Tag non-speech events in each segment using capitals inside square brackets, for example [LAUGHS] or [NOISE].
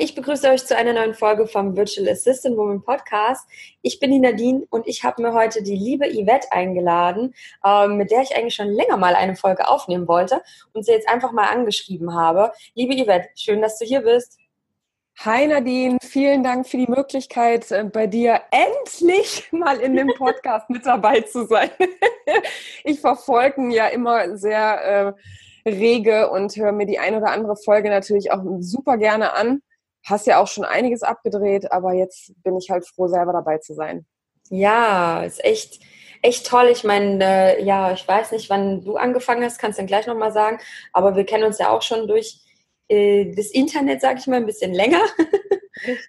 Ich begrüße euch zu einer neuen Folge vom Virtual Assistant Woman Podcast. Ich bin die Nadine und ich habe mir heute die liebe Yvette eingeladen, ähm, mit der ich eigentlich schon länger mal eine Folge aufnehmen wollte und sie jetzt einfach mal angeschrieben habe. Liebe Yvette, schön, dass du hier bist. Hi Nadine, vielen Dank für die Möglichkeit, äh, bei dir endlich [LAUGHS] mal in dem Podcast mit dabei zu sein. [LAUGHS] Ich verfolge ihn ja immer sehr äh, rege und höre mir die ein oder andere Folge natürlich auch super gerne an. Hast ja auch schon einiges abgedreht, aber jetzt bin ich halt froh, selber dabei zu sein. Ja, ist echt, echt toll. Ich meine, äh, ja, ich weiß nicht, wann du angefangen hast, kannst du dann gleich nochmal sagen, aber wir kennen uns ja auch schon durch äh, das Internet, sage ich mal, ein bisschen länger.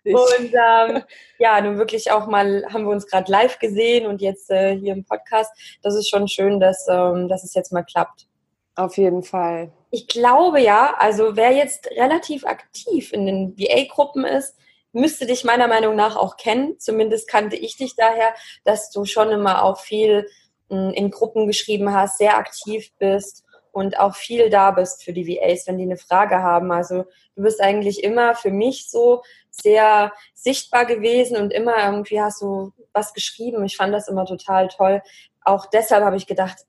Und ähm, ja, nun wirklich auch mal haben wir uns gerade live gesehen und jetzt äh, hier im Podcast. Das ist schon schön, dass, ähm, dass es jetzt mal klappt. Auf jeden Fall. Ich glaube ja, also wer jetzt relativ aktiv in den VA-Gruppen ist, müsste dich meiner Meinung nach auch kennen. Zumindest kannte ich dich daher, dass du schon immer auch viel hm, in Gruppen geschrieben hast, sehr aktiv bist und auch viel da bist für die VAs, wenn die eine Frage haben. Also du bist eigentlich immer für mich so sehr sichtbar gewesen und immer irgendwie hast du was geschrieben. Ich fand das immer total toll. Auch deshalb habe ich gedacht,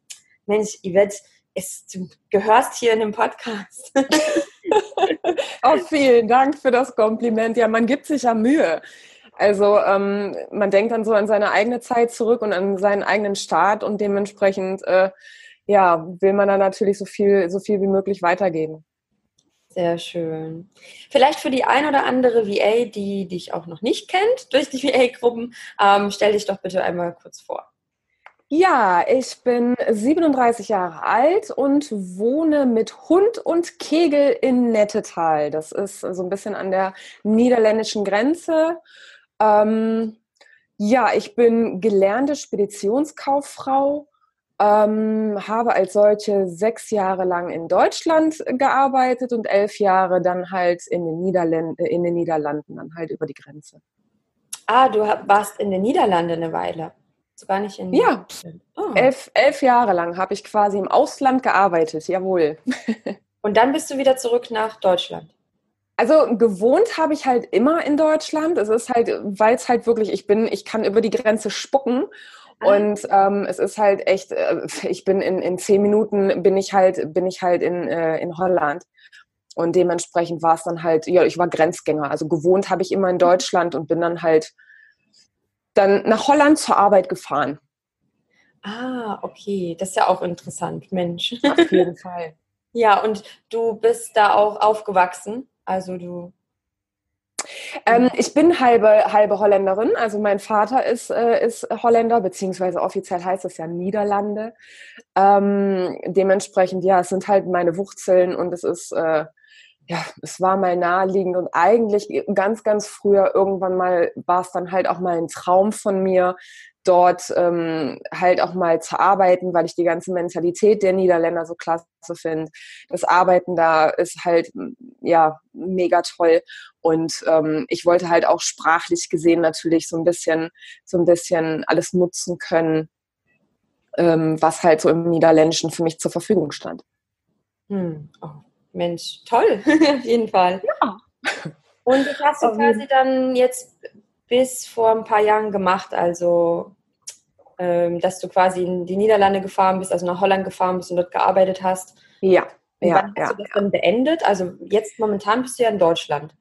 Mensch, Yvette, es, du gehörst hier in dem Podcast. [LAUGHS] oh, vielen Dank für das Kompliment. Ja, man gibt sich ja Mühe. Also ähm, man denkt dann so an seine eigene Zeit zurück und an seinen eigenen Start und dementsprechend äh, ja, will man dann natürlich so viel, so viel wie möglich weitergeben. Sehr schön. Vielleicht für die ein oder andere VA, die dich auch noch nicht kennt durch die VA-Gruppen, ähm, stell dich doch bitte einmal kurz vor. Ja, ich bin 37 Jahre alt und wohne mit Hund und Kegel in Nettetal. Das ist so ein bisschen an der niederländischen Grenze. Ähm, ja, ich bin gelernte Speditionskauffrau, ähm, habe als solche sechs Jahre lang in Deutschland gearbeitet und elf Jahre dann halt in den, Niederländ in den Niederlanden, dann halt über die Grenze. Ah, du warst in den Niederlanden eine Weile. So gar nicht in. Ja, oh. elf, elf Jahre lang habe ich quasi im Ausland gearbeitet, jawohl. [LAUGHS] Und dann bist du wieder zurück nach Deutschland. Also gewohnt habe ich halt immer in Deutschland. Es ist halt, weil es halt wirklich, ich bin, ich kann über die Grenze spucken. Ah. Und ähm, es ist halt echt, äh, ich bin in, in zehn Minuten bin ich halt, bin ich halt in, äh, in Holland. Und dementsprechend war es dann halt, ja, ich war Grenzgänger. Also gewohnt habe ich immer in Deutschland und bin dann halt dann nach Holland zur Arbeit gefahren. Ah, okay. Das ist ja auch interessant, Mensch. Auf jeden [LAUGHS] Fall. ja, und du bist da auch aufgewachsen. Also du. Ähm, ich bin halbe, halbe Holländerin. Also mein Vater ist, äh, ist Holländer, beziehungsweise offiziell heißt es ja Niederlande. Ähm, dementsprechend, ja, es sind halt meine Wurzeln und es ist äh, ja, es war mal naheliegend und eigentlich ganz, ganz früher irgendwann mal war es dann halt auch mal ein Traum von mir, dort ähm, halt auch mal zu arbeiten, weil ich die ganze Mentalität der Niederländer so klasse finde. Das Arbeiten da ist halt ja mega toll und ähm, ich wollte halt auch sprachlich gesehen natürlich so ein bisschen so ein bisschen alles nutzen können, ähm, was halt so im Niederländischen für mich zur Verfügung stand. Hm. Oh Mensch, toll, [LAUGHS] auf jeden Fall. Ja. Und das hast du um, quasi dann jetzt bis vor ein paar Jahren gemacht, also ähm, dass du quasi in die Niederlande gefahren bist, also nach Holland gefahren bist und dort gearbeitet hast. Ja. Und ja, wann hast ja, du das ja. dann beendet? Also jetzt momentan bist du ja in Deutschland.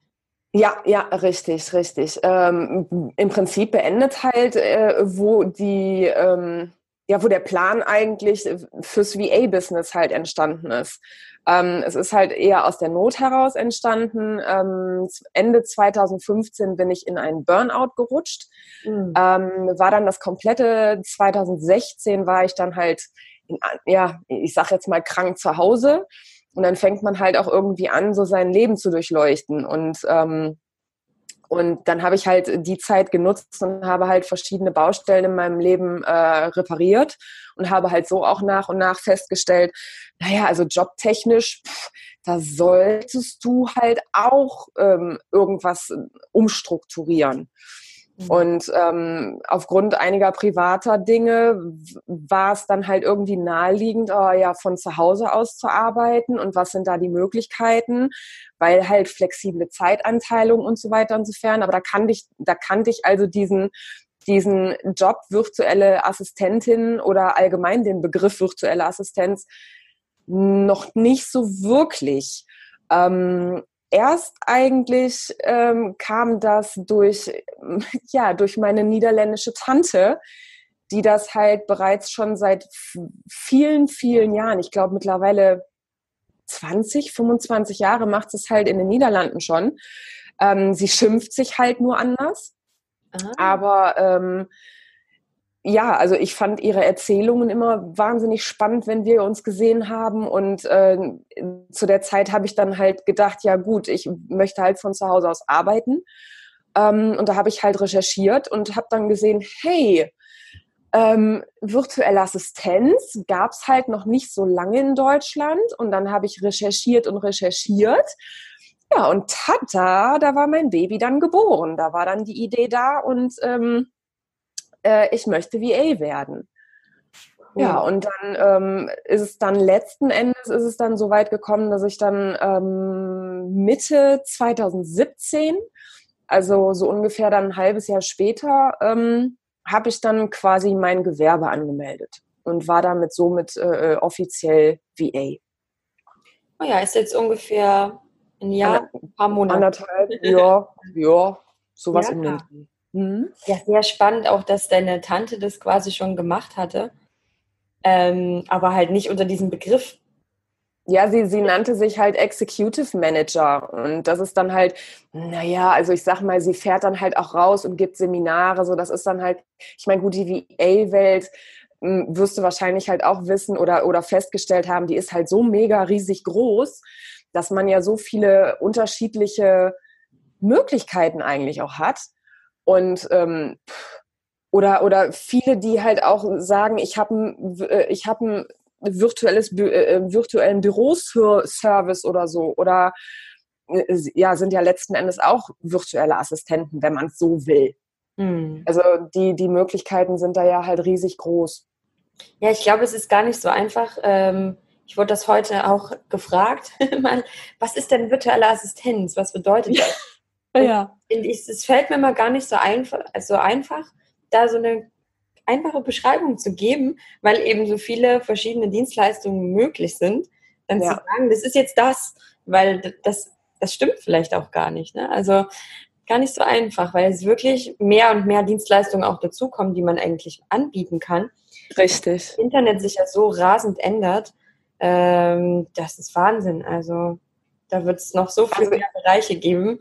Ja, ja, richtig, richtig. Ähm, Im Prinzip beendet halt, äh, wo die ähm, ja, wo der Plan eigentlich fürs VA-Business halt entstanden ist. Ähm, es ist halt eher aus der Not heraus entstanden. Ähm, Ende 2015 bin ich in einen Burnout gerutscht. Mhm. Ähm, war dann das komplette 2016 war ich dann halt, in, ja, ich sag jetzt mal krank zu Hause. Und dann fängt man halt auch irgendwie an, so sein Leben zu durchleuchten. Und ähm, und dann habe ich halt die Zeit genutzt und habe halt verschiedene Baustellen in meinem Leben äh, repariert und habe halt so auch nach und nach festgestellt, naja, also jobtechnisch, pff, da solltest du halt auch ähm, irgendwas umstrukturieren. Mhm. Und ähm, aufgrund einiger privater Dinge war es dann halt irgendwie naheliegend, oh, ja, von zu Hause aus zu arbeiten und was sind da die Möglichkeiten, weil halt flexible Zeitanteilung und so weiter und so fern. Aber da kannte ich, da kannte ich also diesen diesen Job virtuelle Assistentin oder allgemein den Begriff virtuelle Assistenz noch nicht so wirklich. Ähm, erst eigentlich ähm, kam das durch, [LAUGHS] ja, durch meine niederländische Tante, die das halt bereits schon seit vielen, vielen Jahren, ich glaube mittlerweile 20, 25 Jahre macht es halt in den Niederlanden schon. Ähm, sie schimpft sich halt nur anders. Aha. Aber ähm, ja, also ich fand ihre Erzählungen immer wahnsinnig spannend, wenn wir uns gesehen haben. Und äh, zu der Zeit habe ich dann halt gedacht, ja gut, ich möchte halt von zu Hause aus arbeiten. Ähm, und da habe ich halt recherchiert und habe dann gesehen, hey, ähm, virtuelle Assistenz gab es halt noch nicht so lange in Deutschland. Und dann habe ich recherchiert und recherchiert. Ja, und tata, da war mein Baby dann geboren. Da war dann die Idee da und ähm, äh, ich möchte VA werden. Ja, und dann ähm, ist es dann letzten Endes ist es dann so weit gekommen, dass ich dann ähm, Mitte 2017, also so ungefähr dann ein halbes Jahr später, ähm, habe ich dann quasi mein Gewerbe angemeldet und war damit somit äh, offiziell VA. Oh ja, ist jetzt ungefähr ein Jahr, ein paar Monate. Anderthalb, ja, [LAUGHS] ja, sowas ja. im den Mhm. Ja, sehr spannend auch, dass deine Tante das quasi schon gemacht hatte, ähm, aber halt nicht unter diesem Begriff. Ja, sie, sie nannte sich halt Executive Manager und das ist dann halt, naja, also ich sag mal, sie fährt dann halt auch raus und gibt Seminare, so das ist dann halt, ich meine, gut, die VA-Welt hm, wirst du wahrscheinlich halt auch wissen oder, oder festgestellt haben, die ist halt so mega riesig groß, dass man ja so viele unterschiedliche Möglichkeiten eigentlich auch hat. Und ähm, oder, oder viele, die halt auch sagen, ich habe ein, äh, ich hab ein virtuelles, äh, äh, virtuellen Büroservice oder so. Oder äh, ja, sind ja letzten Endes auch virtuelle Assistenten, wenn man es so will. Mhm. Also die, die Möglichkeiten sind da ja halt riesig groß. Ja, ich glaube, es ist gar nicht so einfach. Ähm, ich wurde das heute auch gefragt, [LAUGHS] was ist denn virtuelle Assistenz? Was bedeutet das? Ja. Ich, es fällt mir mal gar nicht so einfach, so einfach, da so eine einfache Beschreibung zu geben, weil eben so viele verschiedene Dienstleistungen möglich sind, dann ja. zu sagen, das ist jetzt das, weil das, das stimmt vielleicht auch gar nicht. Ne? Also gar nicht so einfach, weil es wirklich mehr und mehr Dienstleistungen auch dazukommen, die man eigentlich anbieten kann. Richtig. Das Internet sich ja so rasend ändert, ähm, das ist Wahnsinn. Also da wird es noch so viele also, mehr Bereiche geben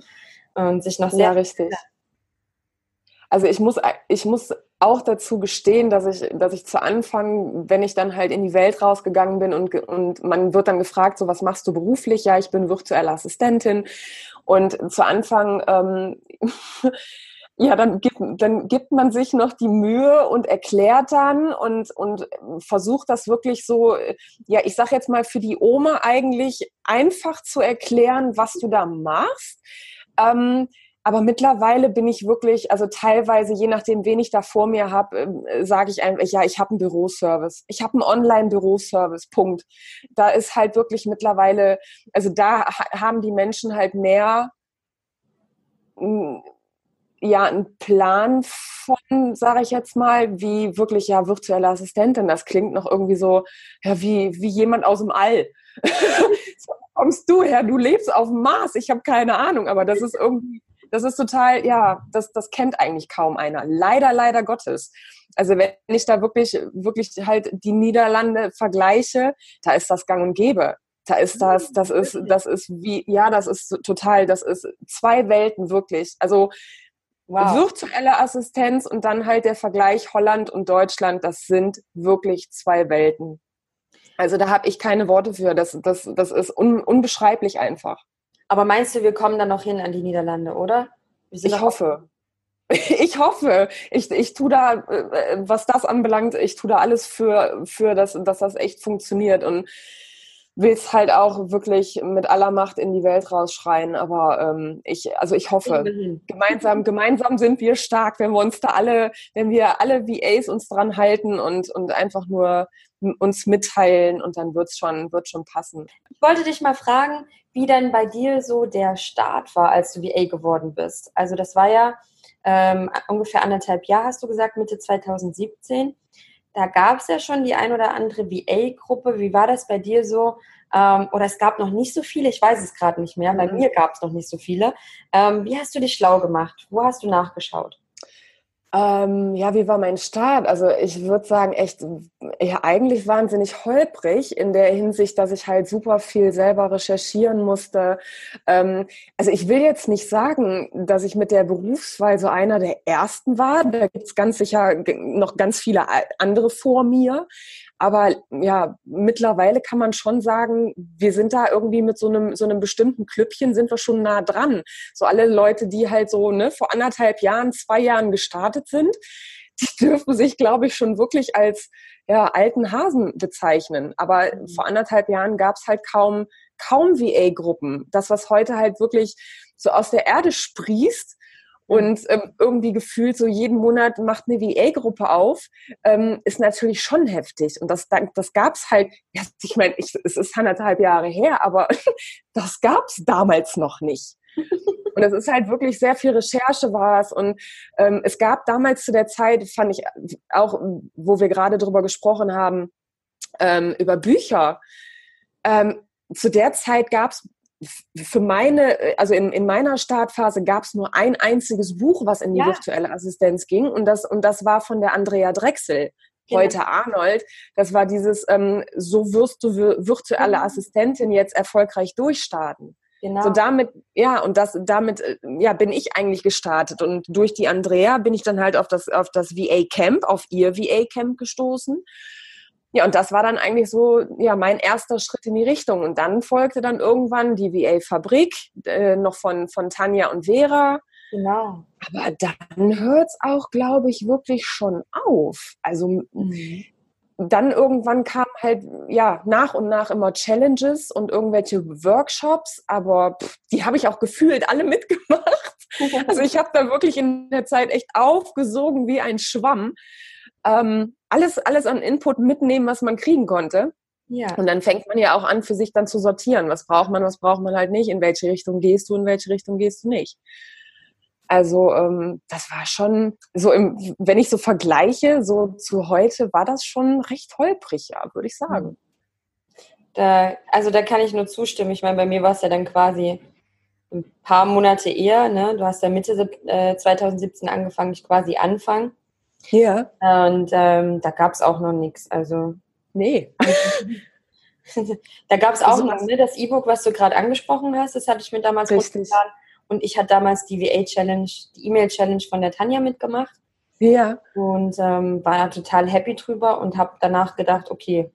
und sich noch sehr. Ja, richtig. Also ich muss, ich muss auch dazu gestehen, dass ich, dass ich zu Anfang, wenn ich dann halt in die Welt rausgegangen bin und, und man wird dann gefragt, so was machst du beruflich? Ja, ich bin virtuelle Assistentin. Und zu Anfang, ähm, [LAUGHS] ja, dann gibt, dann gibt man sich noch die Mühe und erklärt dann und, und versucht das wirklich so, ja, ich sag jetzt mal für die Oma eigentlich einfach zu erklären, was du da machst ähm, aber mittlerweile bin ich wirklich, also teilweise, je nachdem, wen ich da vor mir habe, äh, sage ich einfach, ja, ich habe einen Büroservice. Ich habe einen Online-Büroservice, Punkt. Da ist halt wirklich mittlerweile, also da haben die Menschen halt mehr, ja, einen Plan von, sage ich jetzt mal, wie wirklich, ja, virtuelle Assistentin. Das klingt noch irgendwie so, ja, wie, wie jemand aus dem All. [LAUGHS] kommst du her? Du lebst auf dem Mars. Ich habe keine Ahnung, aber das ist irgendwie, das ist total, ja, das, das kennt eigentlich kaum einer. Leider, leider Gottes. Also wenn ich da wirklich, wirklich halt die Niederlande vergleiche, da ist das gang und gäbe. Da ist das, das ist, das ist wie, ja, das ist total, das ist zwei Welten wirklich. Also wow. virtuelle Assistenz und dann halt der Vergleich Holland und Deutschland, das sind wirklich zwei Welten. Also da habe ich keine Worte für. Das, das, das ist un, unbeschreiblich einfach. Aber meinst du, wir kommen dann noch hin an die Niederlande, oder? Ich hoffe. [LAUGHS] Ich hoffe. Ich, ich tue da, äh, was das anbelangt, ich tue da alles für, für das, dass das echt funktioniert. Und will es halt auch wirklich mit aller Macht in die Welt rausschreien. Aber ähm, ich, also ich hoffe, gemeinsam, gemeinsam sind wir stark, wenn wir uns da alle, wenn wir alle VAs uns dran halten und, und einfach nur uns mitteilen und dann wird's schon, wird schon passen. Ich wollte dich mal fragen, wie denn bei dir so der Start war, als du VA geworden bist. Also das war ja ähm, ungefähr anderthalb Jahre, hast du gesagt, Mitte 2017 da gab es ja schon die ein oder andere VA-Gruppe. Wie war das bei dir so? Ähm, oder es gab noch nicht so viele, ich weiß es gerade nicht mehr. Bei mhm. mir gab es noch nicht so viele. Ähm, wie hast du dich schlau gemacht? Wo hast du nachgeschaut? Ähm, ja, wie war mein Start? Also ich würde sagen, echt, ja, eigentlich wahnsinnig holprig in der Hinsicht, dass ich halt super viel selber recherchieren musste. Ähm, also ich will jetzt nicht sagen, dass ich mit der Berufswahl so einer der ersten war. Da gibt's ganz sicher noch ganz viele andere vor mir. Aber ja, mittlerweile kann man schon sagen, wir sind da irgendwie mit so einem, so einem bestimmten Klüppchen sind wir schon nah dran. So alle Leute, die halt so ne, vor anderthalb Jahren, zwei Jahren gestartet sind, die [LAUGHS] dürfen sich, glaube ich, schon wirklich als ja, alten Hasen bezeichnen. Aber mhm. vor anderthalb Jahren gab es halt kaum, kaum VA-Gruppen. Das, was heute halt wirklich so aus der Erde sprießt, und ähm, irgendwie gefühlt so jeden Monat macht eine VA-Gruppe auf, ähm, ist natürlich schon heftig. Und das, das gab's halt, ich meine, es ist anderthalb Jahre her, aber [LAUGHS] das gab's damals noch nicht. [LAUGHS] Und es ist halt wirklich sehr viel Recherche war es. Und ähm, es gab damals zu der Zeit, fand ich auch, wo wir gerade drüber gesprochen haben, ähm, über Bücher. Ähm, zu der Zeit gab es für meine, also in, in meiner Startphase gab es nur ein einziges Buch, was in die ja. virtuelle Assistenz ging und das, und das war von der Andrea Drechsel, genau. heute Arnold. Das war dieses, ähm, so wirst du virtuelle mhm. Assistentin jetzt erfolgreich durchstarten. Genau. So damit, ja, und das, damit, äh, ja, bin ich eigentlich gestartet. Und durch die Andrea bin ich dann halt auf das, auf das VA Camp, auf ihr VA Camp gestoßen. Ja, und das war dann eigentlich so ja mein erster Schritt in die Richtung. Und dann folgte dann irgendwann die VA-Fabrik, äh, noch von, von Tanja und Vera. Genau. Aber dann hört es auch, glaube ich, wirklich schon auf. Also mhm. dann irgendwann kamen halt ja nach und nach immer Challenges und irgendwelche Workshops, aber pff, die habe ich auch gefühlt alle [LAUGHS] mitgemacht. also ich habe da wirklich in der Zeit echt aufgesogen wie ein Schwamm ähm, alles, alles an Input mitnehmen, was man kriegen konnte. Ja. Und dann fängt man ja auch an, für sich dann zu sortieren. Was braucht man, was braucht man halt nicht, in welche Richtung gehst du, in welche Richtung gehst du nicht. Also ähm, das war schon so, im, wenn ich so vergleiche, so zu heute, war das schon recht holprig, ja, würde ich sagen. Hm. Da, also da kann ich nur zustimmen. Ich meine, bei mir war es ja dann quasi ein paar Monate eher. Ne? Du hast ja Mitte äh, 2017 angefangen, ich quasi Anfang. Ja. Und ähm, da gab es auch noch nichts. Also. Nee. [LAUGHS] da gab es auch also, noch ne, das E-Book, was du gerade angesprochen hast. Das hatte ich mir damals runtergeladen. Und ich hatte damals die VA-Challenge, die E-Mail-Challenge von der Tanja mitgemacht. Ja. Und ähm, war total happy drüber und habe danach gedacht, okay,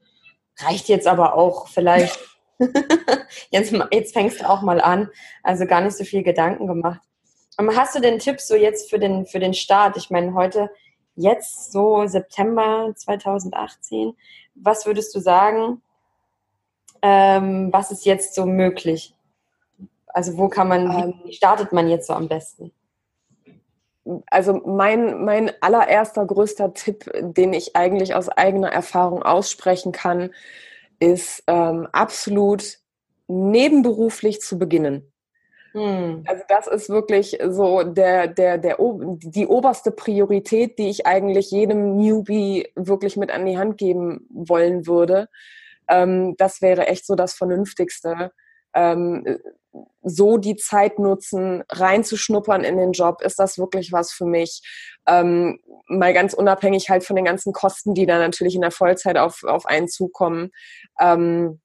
reicht jetzt aber auch vielleicht. [LAUGHS] jetzt, jetzt fängst du auch mal an. Also gar nicht so viel Gedanken gemacht. Aber hast du denn Tipps so jetzt für den, für den Start? Ich meine, heute jetzt so September 2018, was würdest du sagen, ähm, was ist jetzt so möglich? Also wo kann man, ähm, wie startet man jetzt so am besten? Also mein, mein allererster größter Tipp, den ich eigentlich aus eigener Erfahrung aussprechen kann, ist ähm, absolut nebenberuflich zu beginnen. Hm. Also das ist wirklich so der, der, der, die oberste Priorität, die ich eigentlich jedem Newbie wirklich mit an die Hand geben wollen würde. Ähm, das wäre echt so das Vernünftigste. ähm, so die Zeit nutzen, reinzuschnuppern in den Job, ist das wirklich was für mich? Ähm, mal ganz unabhängig halt von den ganzen Kosten, die da natürlich in der Vollzeit auf, auf einen zukommen. Ähm,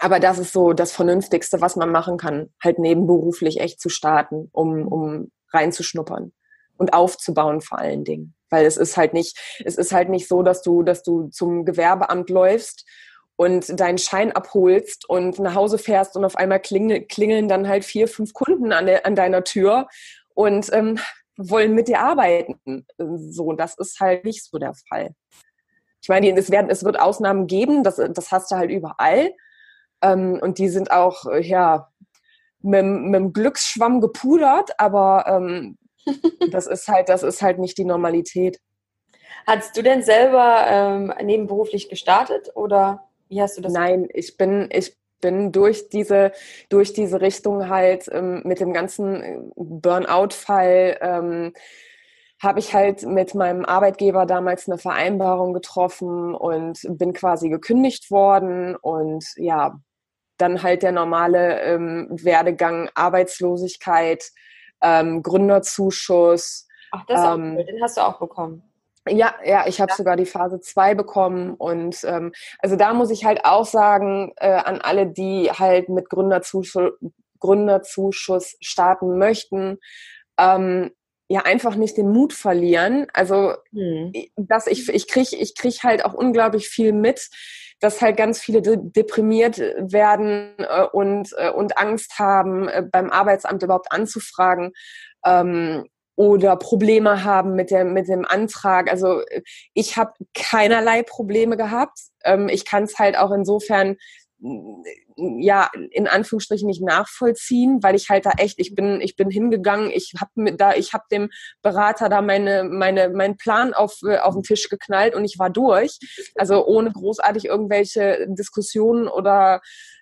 aber das ist so das Vernünftigste, was man machen kann, halt nebenberuflich echt zu starten, um, um reinzuschnuppern und aufzubauen vor allen Dingen. Weil es ist halt nicht, es ist halt nicht so, dass du, dass du zum Gewerbeamt läufst und deinen Schein abholst und nach Hause fährst und auf einmal klingeln, klingeln dann halt vier, fünf Kunden an, der, an deiner Tür und ähm, wollen mit dir arbeiten. So, das ist halt nicht so der Fall. Ich meine, es, werden, es wird Ausnahmen geben, das, das hast du halt überall. Ähm, und die sind auch, äh, ja, mit, mit dem Glücksschwamm gepudert, aber ähm, [LAUGHS] das ist halt, das ist halt nicht die Normalität. Hast du denn selber ähm, nebenberuflich gestartet oder wie hast du das? Nein, ich bin, ich bin durch diese, durch diese Richtung halt ähm, mit dem ganzen äh, Burnout-Fall ähm, habe ich halt mit meinem Arbeitgeber damals eine Vereinbarung getroffen und bin quasi gekündigt worden und ja, dann halt der normale ähm, Werdegang Arbeitslosigkeit, ähm, Gründerzuschuss. Ach, das ähm, cool. den hast du auch bekommen. Ja, ja, ich habe ja. sogar die Phase 2 bekommen und ähm, also da muss ich halt auch sagen äh, an alle, die halt mit Gründerzuschuss, Gründerzuschuss starten möchten, ähm, ja einfach nicht den Mut verlieren. Also hm. dass ich ich krieg ich krieg halt auch unglaublich viel mit dass halt ganz viele de deprimiert werden äh, und, äh, und Angst haben, äh, beim Arbeitsamt überhaupt anzufragen. Ähm, oder Probleme haben mit, der, mit dem Antrag. Also ich habe keinerlei Probleme gehabt. Ähm, ich kann es halt auch insofern ja in Anführungsstrichen nicht nachvollziehen, weil ich halt da echt, ich bin, ich bin hingegangen, ich habe da, ich habe dem Berater da meine, meine, meinen Plan auf, äh, auf den Tisch geknallt und ich war durch. Also ohne großartig irgendwelche Diskussionen oder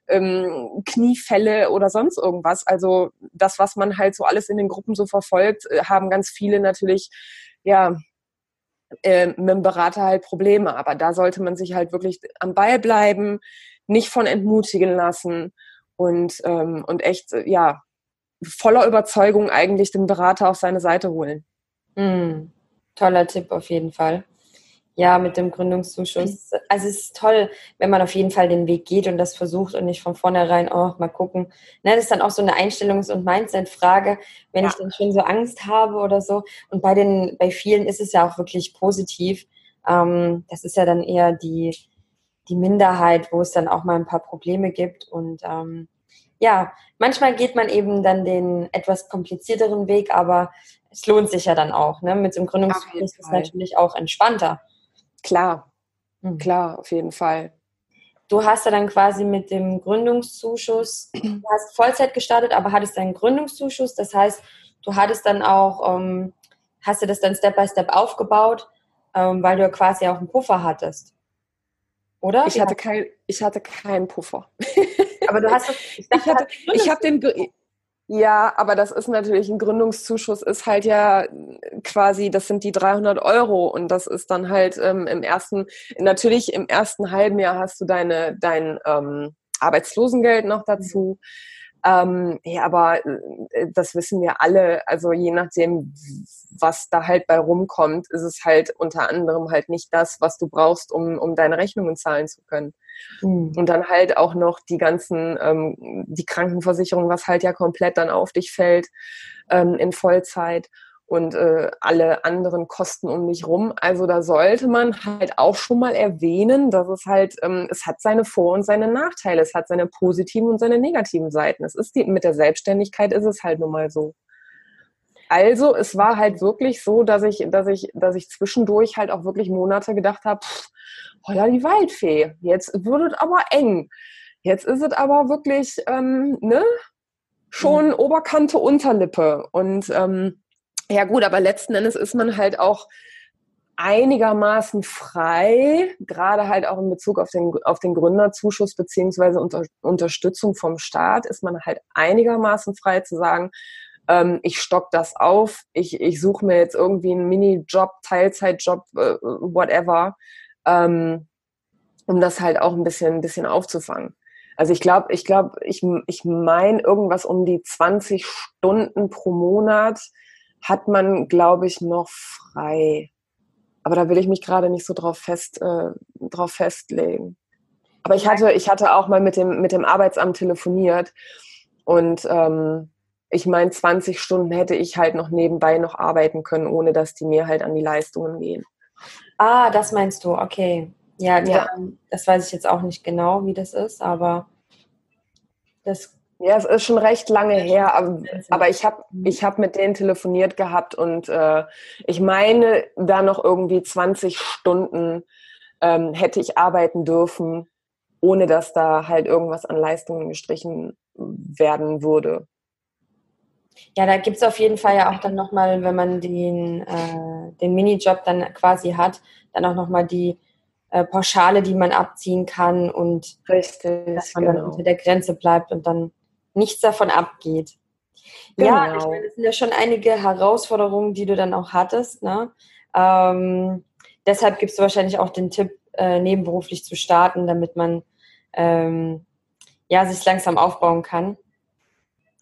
ähm, Kniefälle oder sonst irgendwas. Also das, was man halt so alles in den Gruppen so verfolgt, äh, haben ganz viele natürlich, ja, äh, mit dem Berater halt Probleme. Aber da sollte man sich halt wirklich am Ball bleiben, nicht von entmutigen lassen und, ähm, und echt, äh, ja, voller Überzeugung eigentlich den Berater auf seine Seite holen. Mm, toller Tipp auf jeden Fall. Ja, mit dem Gründungszuschuss. Also es ist toll, wenn man auf jeden Fall den Weg geht und das versucht und nicht von vornherein, oh, mal gucken. Ne, das ist dann auch so eine Einstellungs- und Mindset-Frage, wenn ja. ich dann schon so Angst habe oder so. Und bei den, bei vielen ist es ja auch wirklich positiv. Ähm, das ist ja dann eher die, die Minderheit, wo es dann auch mal ein paar Probleme gibt. Und ähm, ja, manchmal geht man eben dann den etwas komplizierteren Weg, aber es lohnt sich ja dann auch. Ne? Mit dem Gründungskurs ist es natürlich auch entspannter. Klar, mhm. klar, auf jeden Fall. Du hast ja dann quasi mit dem Gründungszuschuss, du hast Vollzeit gestartet, aber hattest einen Gründungszuschuss. Das heißt, du hattest dann auch, ähm, hast du das dann Step by Step aufgebaut, ähm, weil du quasi auch einen Puffer hattest. Oder? Ich hatte, kein, ich hatte keinen Puffer. [LAUGHS] Aber du hast [LAUGHS] ich, ich hatte, ich habe den ja, aber das ist natürlich ein Gründungszuschuss, ist halt ja quasi, das sind die 300 Euro und das ist dann halt ähm, im ersten, natürlich im ersten halben Jahr hast du deine dein ähm, Arbeitslosengeld noch dazu. Ähm, ja, aber äh, das wissen wir alle. Also je nachdem, was da halt bei rumkommt, ist es halt unter anderem halt nicht das, was du brauchst, um, um deine Rechnungen zahlen zu können. Mhm. Und dann halt auch noch die ganzen, ähm, die Krankenversicherung, was halt ja komplett dann auf dich fällt ähm, in Vollzeit und äh, alle anderen Kosten um mich rum. Also da sollte man halt auch schon mal erwähnen, dass es halt, ähm, es hat seine Vor- und seine Nachteile, es hat seine positiven und seine negativen Seiten. Es ist die, mit der Selbstständigkeit ist es halt nun mal so. Also es war halt wirklich so, dass ich, dass ich, dass ich zwischendurch halt auch wirklich Monate gedacht habe, holla die Waldfee, jetzt wird es aber eng. Jetzt ist es aber wirklich, ähm, ne, schon mhm. Oberkante, Unterlippe. Und ähm, ja gut, aber letzten Endes ist man halt auch einigermaßen frei, gerade halt auch in Bezug auf den, auf den Gründerzuschuss beziehungsweise unter, Unterstützung vom Staat, ist man halt einigermaßen frei zu sagen, ähm, ich stock das auf, ich, ich suche mir jetzt irgendwie einen Minijob, Teilzeitjob, äh, whatever, ähm, um das halt auch ein bisschen, ein bisschen aufzufangen. Also ich glaube, ich glaube, ich, ich meine irgendwas um die 20 Stunden pro Monat hat man, glaube ich, noch frei. Aber da will ich mich gerade nicht so drauf fest, äh, drauf festlegen. Aber ich hatte, ich hatte auch mal mit dem, mit dem Arbeitsamt telefoniert und ähm, ich meine, 20 Stunden hätte ich halt noch nebenbei noch arbeiten können, ohne dass die mir halt an die Leistungen gehen. Ah, das meinst du, okay. Ja, ja. das weiß ich jetzt auch nicht genau, wie das ist, aber das. Ja, es ist schon recht lange her, aber, aber ich habe mhm. ich hab mit denen telefoniert gehabt und äh, ich meine, da noch irgendwie 20 Stunden ähm, hätte ich arbeiten dürfen, ohne dass da halt irgendwas an Leistungen gestrichen werden würde. Ja, da gibt es auf jeden Fall ja auch dann nochmal, wenn man den, äh, den Minijob dann quasi hat, dann auch nochmal die äh, Pauschale, die man abziehen kann und Richtig, dass man genau. dann unter der Grenze bleibt und dann nichts davon abgeht. Genau. Ja, ich meine, das sind ja schon einige Herausforderungen, die du dann auch hattest. Ne? Ähm, deshalb gibst du wahrscheinlich auch den Tipp, äh, nebenberuflich zu starten, damit man ähm, ja, sich langsam aufbauen kann.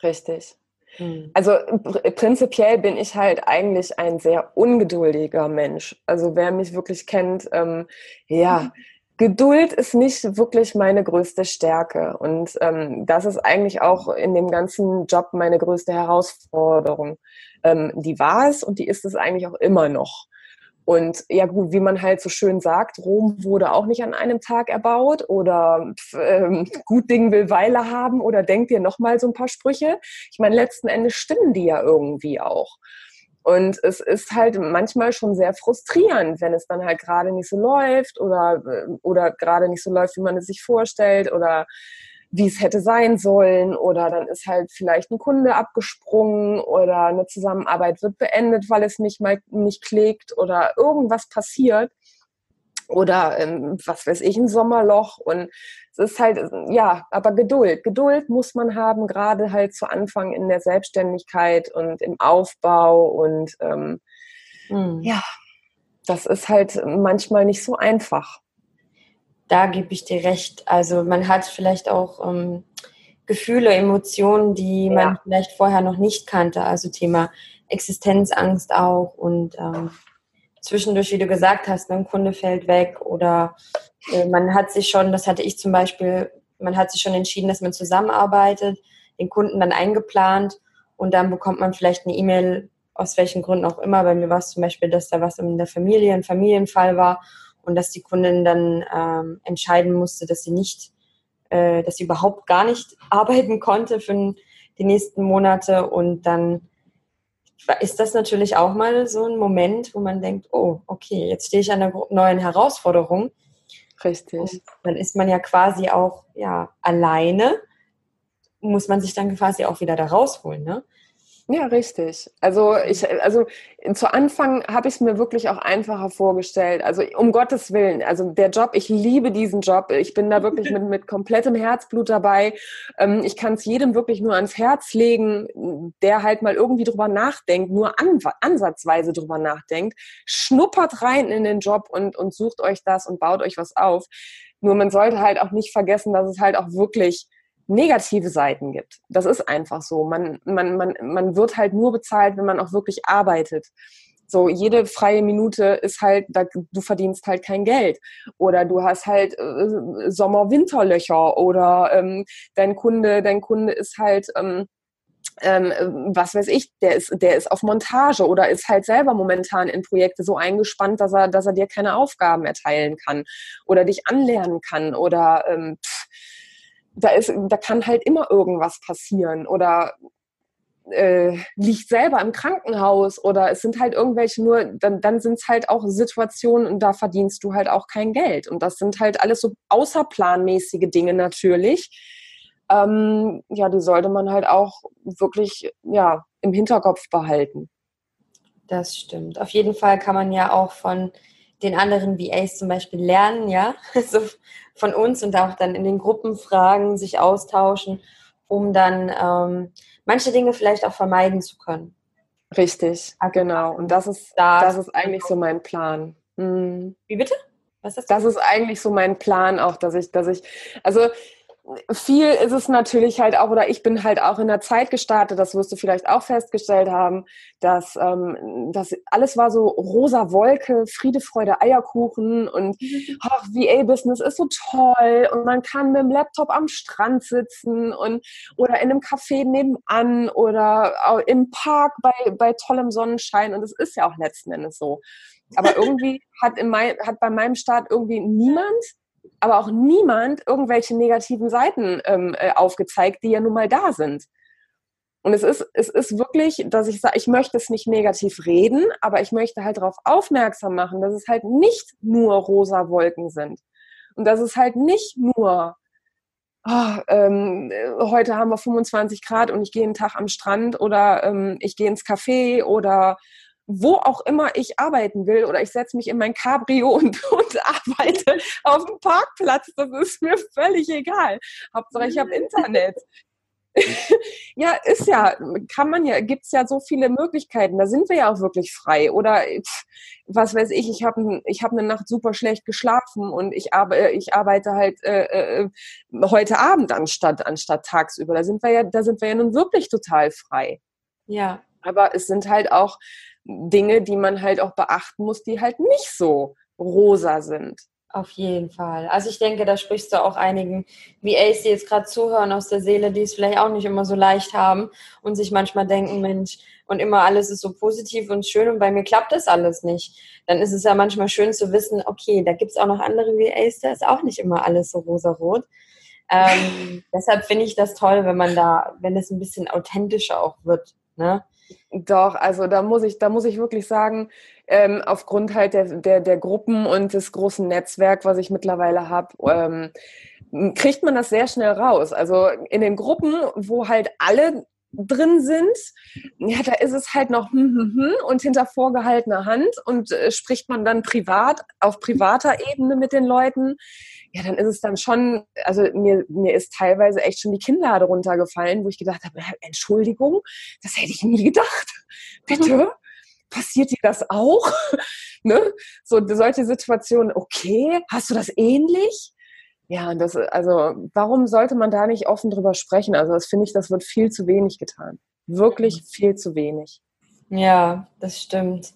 Richtig. Hm. Also pr prinzipiell bin ich halt eigentlich ein sehr ungeduldiger Mensch. Also wer mich wirklich kennt, ähm, ja. [LAUGHS] Geduld ist nicht wirklich meine größte Stärke. Und ähm, das ist eigentlich auch in dem ganzen Job meine größte Herausforderung. Ähm, die war es und die ist es eigentlich auch immer noch. Und ja gut, wie man halt so schön sagt, Rom wurde auch nicht an einem Tag erbaut oder ähm, gut Ding will Weile haben oder denkt ihr nochmal so ein paar Sprüche. Ich meine, letzten Endes stimmen die ja irgendwie auch. Und es ist halt manchmal schon sehr frustrierend, wenn es dann halt gerade nicht so läuft oder, äh, oder gerade nicht so läuft, wie man es sich vorstellt oder wie es hätte sein sollen. Oder dann ist halt vielleicht ein Kunde abgesprungen oder eine Zusammenarbeit wird beendet, weil es nicht mal nicht klickt oder irgendwas passiert oder ähm, was weiß ich, ein Sommerloch und es ist halt, ja, aber Geduld. Geduld muss man haben, gerade halt zu Anfang in der Selbstständigkeit und im Aufbau und ähm, mhm. ja, das ist halt manchmal nicht so einfach da gebe ich dir recht. Also man hat vielleicht auch ähm, Gefühle, Emotionen, die ja. man vielleicht vorher noch nicht kannte. Also Thema Existenzangst auch und ähm, zwischendurch, wie du gesagt hast, ein Kunde fällt weg oder äh, man hat sich schon, das hatte ich zum Beispiel, man hat sich schon entschieden, dass man zusammenarbeitet, den Kunden dann eingeplant und dann bekommt man vielleicht eine E-Mail, aus welchen Gründen auch immer. Bei mir war es zum Beispiel, dass da was in der Familie, ein Familienfall war und dass die Kundin dann ähm, entscheiden musste, dass sie nicht, äh, dass sie überhaupt gar nicht [LAUGHS] arbeiten konnte für die nächsten Monate und dann ist das natürlich auch mal so ein Moment, wo man denkt, oh, okay, jetzt stehe ich an einer neuen Herausforderung. Richtig. Und dann ist man ja quasi auch ja alleine, muss man sich dann quasi auch wieder da rausholen, ne? Ja, richtig. Also ich, also zu Anfang habe ich es mir wirklich auch einfacher vorgestellt. Also um Gottes Willen, also der Job, ich liebe diesen Job. Ich bin da wirklich mit, mit komplettem Herzblut dabei. Ähm, ich kann es jedem wirklich nur ans Herz legen, der halt mal irgendwie drüber nachdenkt, nur an, ansatzweise drüber nachdenkt. Schnuppert rein in den Job und, und sucht euch das und baut euch was auf. Nur man sollte halt auch nicht vergessen, dass es halt auch wirklich negative Seiten gibt. Das ist einfach so. Man, man, man, man wird halt nur bezahlt, wenn man auch wirklich arbeitet. So, jede freie Minute ist halt, da, du verdienst halt kein Geld. Oder du hast halt äh, Sommer-Winterlöcher oder ähm, dein Kunde, dein Kunde ist halt, ähm, ähm, was weiß ich, der ist, der ist auf Montage oder ist halt selber momentan in Projekte so eingespannt, dass er, dass er dir keine Aufgaben erteilen kann oder dich anlernen kann oder ähm, pff, da ist, da kann halt immer irgendwas passieren oder äh, liegt selber im Krankenhaus oder es sind halt irgendwelche nur, dann, dann sind es halt auch Situationen und da verdienst du halt auch kein Geld. Und das sind halt alles so außerplanmäßige Dinge natürlich. Ähm, ja, die sollte man halt auch wirklich ja, im Hinterkopf behalten. Das stimmt. Auf jeden Fall kann man ja auch von den anderen VAs zum Beispiel lernen, ja, [LAUGHS] so von uns und auch dann in den Gruppen fragen, sich austauschen, um dann ähm, manche Dinge vielleicht auch vermeiden zu können. Richtig, also, genau. Und das ist, das ist eigentlich so mein Plan. Mhm. Wie bitte? Was ist das? Das ist eigentlich so mein Plan auch, dass ich, dass ich, also viel ist es natürlich halt auch, oder ich bin halt auch in der Zeit gestartet, das wirst du vielleicht auch festgestellt haben, dass ähm, das alles war so rosa Wolke, Friede, Freude, Eierkuchen und ach, VA-Business ist so toll und man kann mit dem Laptop am Strand sitzen und oder in einem Café nebenan oder im Park bei, bei tollem Sonnenschein und es ist ja auch letzten Endes so. Aber [LAUGHS] irgendwie hat, in mein, hat bei meinem Start irgendwie niemand aber auch niemand irgendwelche negativen Seiten ähm, äh, aufgezeigt, die ja nun mal da sind. Und es ist, es ist wirklich, dass ich sage, ich möchte es nicht negativ reden, aber ich möchte halt darauf aufmerksam machen, dass es halt nicht nur rosa Wolken sind. Und dass es halt nicht nur, oh, ähm, heute haben wir 25 Grad und ich gehe einen Tag am Strand oder ähm, ich gehe ins Café oder wo auch immer ich arbeiten will oder ich setze mich in mein Cabrio und, [LAUGHS] und arbeite auf dem Parkplatz, das ist mir völlig egal. Hauptsache ich habe Internet. [LAUGHS] ja, ist ja, kann man ja, gibt's ja so viele Möglichkeiten. Da sind wir ja auch wirklich frei. Oder was weiß ich, ich habe ich hab eine Nacht super schlecht geschlafen und ich, arbe, ich arbeite halt äh, äh, heute Abend anstatt, anstatt tagsüber. Da sind wir ja, da sind wir ja nun wirklich total frei. Ja. Aber es sind halt auch Dinge, die man halt auch beachten muss, die halt nicht so rosa sind. Auf jeden Fall. Also ich denke, da sprichst du auch einigen VAs, die jetzt gerade zuhören aus der Seele, die es vielleicht auch nicht immer so leicht haben und sich manchmal denken, Mensch, und immer alles ist so positiv und schön und bei mir klappt das alles nicht. Dann ist es ja manchmal schön zu wissen, okay, da gibt es auch noch andere VAs, da ist auch nicht immer alles so rosarot. Ähm, [LAUGHS] deshalb finde ich das toll, wenn man da, wenn es ein bisschen authentischer auch wird. Ne? Doch, also da muss ich, da muss ich wirklich sagen, ähm, aufgrund halt der, der, der Gruppen und des großen Netzwerks, was ich mittlerweile habe, ähm, kriegt man das sehr schnell raus. Also in den Gruppen, wo halt alle drin sind, ja, da ist es halt noch hm, hm, hm, und hinter vorgehaltener Hand und äh, spricht man dann privat, auf privater Ebene mit den Leuten, ja, dann ist es dann schon, also mir, mir ist teilweise echt schon die Kinnlade runtergefallen, wo ich gedacht habe, Entschuldigung, das hätte ich nie gedacht. Bitte? Passiert dir das auch? [LAUGHS] ne? So solche Situationen, okay, hast du das ähnlich? Ja, und das, also, warum sollte man da nicht offen drüber sprechen? Also, das finde ich, das wird viel zu wenig getan. Wirklich viel zu wenig. Ja, das stimmt.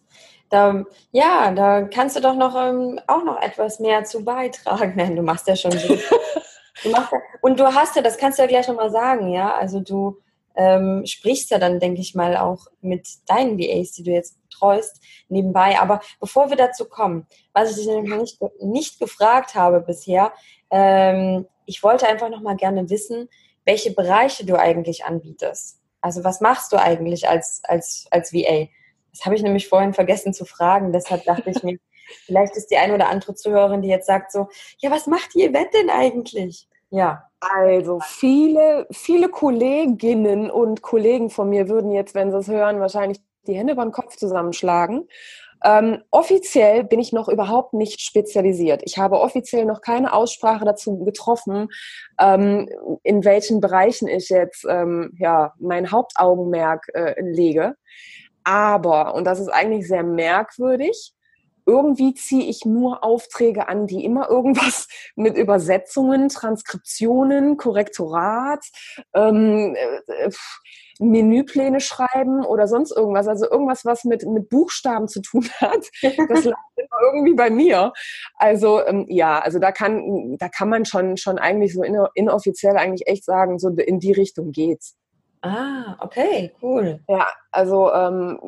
Da, ja, da kannst du doch noch ähm, auch noch etwas mehr zu beitragen. Nein, du machst ja schon so. [LAUGHS] du machst ja, und du hast ja, das kannst du ja gleich nochmal sagen, ja. Also du ähm, sprichst ja dann, denke ich mal, auch mit deinen VAs, die du jetzt betreust, nebenbei. Aber bevor wir dazu kommen, was ich dich nämlich nicht, nicht gefragt habe bisher, ähm, ich wollte einfach nochmal gerne wissen, welche Bereiche du eigentlich anbietest. Also was machst du eigentlich als, als, als VA? Das habe ich nämlich vorhin vergessen zu fragen. Deshalb dachte ich mir, [LAUGHS] vielleicht ist die eine oder andere Zuhörerin, die jetzt sagt so, ja, was macht die Event denn eigentlich? Ja. Also viele, viele Kolleginnen und Kollegen von mir würden jetzt, wenn sie es hören, wahrscheinlich die Hände über den Kopf zusammenschlagen. Ähm, offiziell bin ich noch überhaupt nicht spezialisiert. Ich habe offiziell noch keine Aussprache dazu getroffen, ähm, in welchen Bereichen ich jetzt ähm, ja, mein Hauptaugenmerk äh, lege. Aber, und das ist eigentlich sehr merkwürdig, irgendwie ziehe ich nur Aufträge an, die immer irgendwas [LAUGHS] mit Übersetzungen, Transkriptionen, Korrektorat, ähm, äh, Menüpläne schreiben oder sonst irgendwas. Also irgendwas, was mit, mit Buchstaben zu tun [LAUGHS] hat. Das [LAUGHS] landet immer irgendwie bei mir. Also ähm, ja, also da kann, da kann man schon, schon eigentlich so inoffiziell eigentlich echt sagen, so in die Richtung geht's. Ah, okay, cool. Ja, also ähm,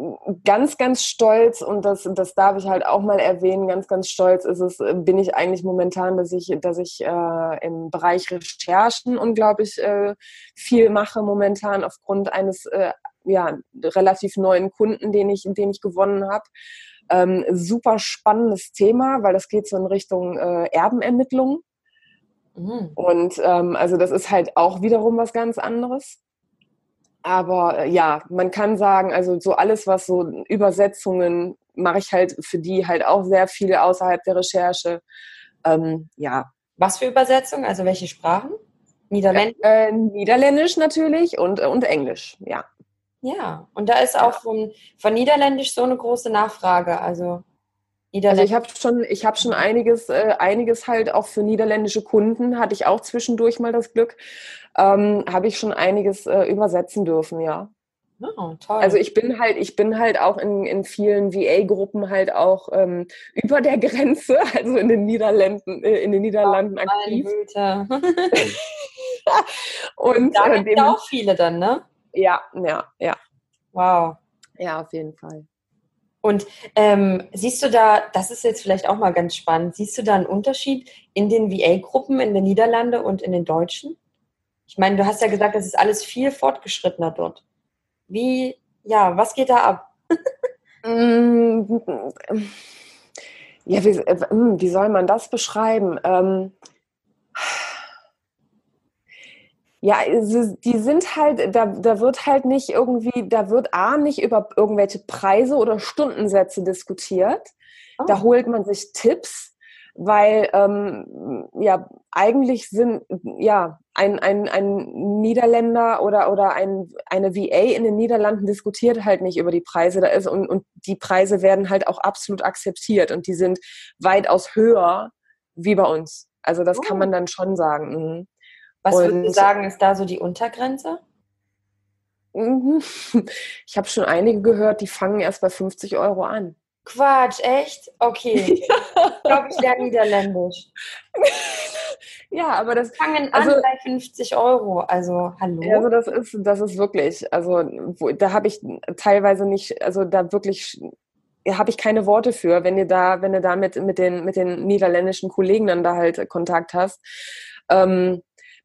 ganz, ganz stolz und das, das darf ich halt auch mal erwähnen. Ganz, ganz stolz ist es, äh, bin ich eigentlich momentan, dass ich, dass ich äh, im Bereich Recherchen unglaublich äh, viel mache momentan aufgrund eines äh, ja relativ neuen Kunden, den ich, den ich gewonnen habe. Ähm, super spannendes Thema, weil das geht so in Richtung äh, Erbenermittlungen. Mhm. Und ähm, also das ist halt auch wiederum was ganz anderes. Aber äh, ja, man kann sagen, also so alles, was so Übersetzungen mache ich halt für die halt auch sehr viel außerhalb der Recherche. Ähm, ja. Was für Übersetzungen? Also welche Sprachen? Niederländisch? Äh, Niederländisch natürlich und, und Englisch, ja. Ja, und da ist auch von, von Niederländisch so eine große Nachfrage. Also Also ich habe schon, ich habe schon einiges, äh, einiges halt auch für niederländische Kunden hatte ich auch zwischendurch mal das Glück, ähm, habe ich schon einiges äh, übersetzen dürfen, ja. Oh, toll. Also ich bin halt, ich bin halt auch in, in vielen VA-Gruppen halt auch ähm, über der Grenze, [LAUGHS] also in den Niederlanden, äh, in den Niederlanden oh, aktiv. [LAUGHS] Und da äh, gibt es auch viele dann, ne? Ja, ja, ja. Wow. Ja, auf jeden Fall. Und ähm, siehst du da, das ist jetzt vielleicht auch mal ganz spannend, siehst du da einen Unterschied in den VA-Gruppen in den Niederlanden und in den Deutschen? Ich meine, du hast ja gesagt, das ist alles viel fortgeschrittener dort. Wie, ja, was geht da ab? [LAUGHS] Mm, ja, wie, äh, wie, soll man das beschreiben? Ähm, ja, die sind halt, da, da wird halt nicht irgendwie, da wird A nicht über irgendwelche Preise oder Stundensätze diskutiert. Oh. Da holt man sich Tipps, weil ähm, ja eigentlich sind ja ein, ein, ein Niederländer oder, oder ein, eine VA in den Niederlanden diskutiert halt nicht über die Preise da ist und, und die Preise werden halt auch absolut akzeptiert und die sind weitaus höher wie bei uns. Also das oh. kann man dann schon sagen. Mhm. Was würdest du sagen, ist da so die Untergrenze? Mhm. [LAUGHS] Ich habe schon einige gehört, die fangen erst bei 50 Euro an. Quatsch, echt? Okay. [LAUGHS] ich glaube, ich lerne Niederländisch. [LAUGHS] ja, aber das fangen an also, bei 50 Euro. Also hallo. Also das ist, das ist wirklich, also wo, da habe ich teilweise nicht, also da wirklich habe ich keine Worte für, wenn ihr da, wenn du da mit, mit den mit den niederländischen Kollegen dann da halt Kontakt hast. Ähm,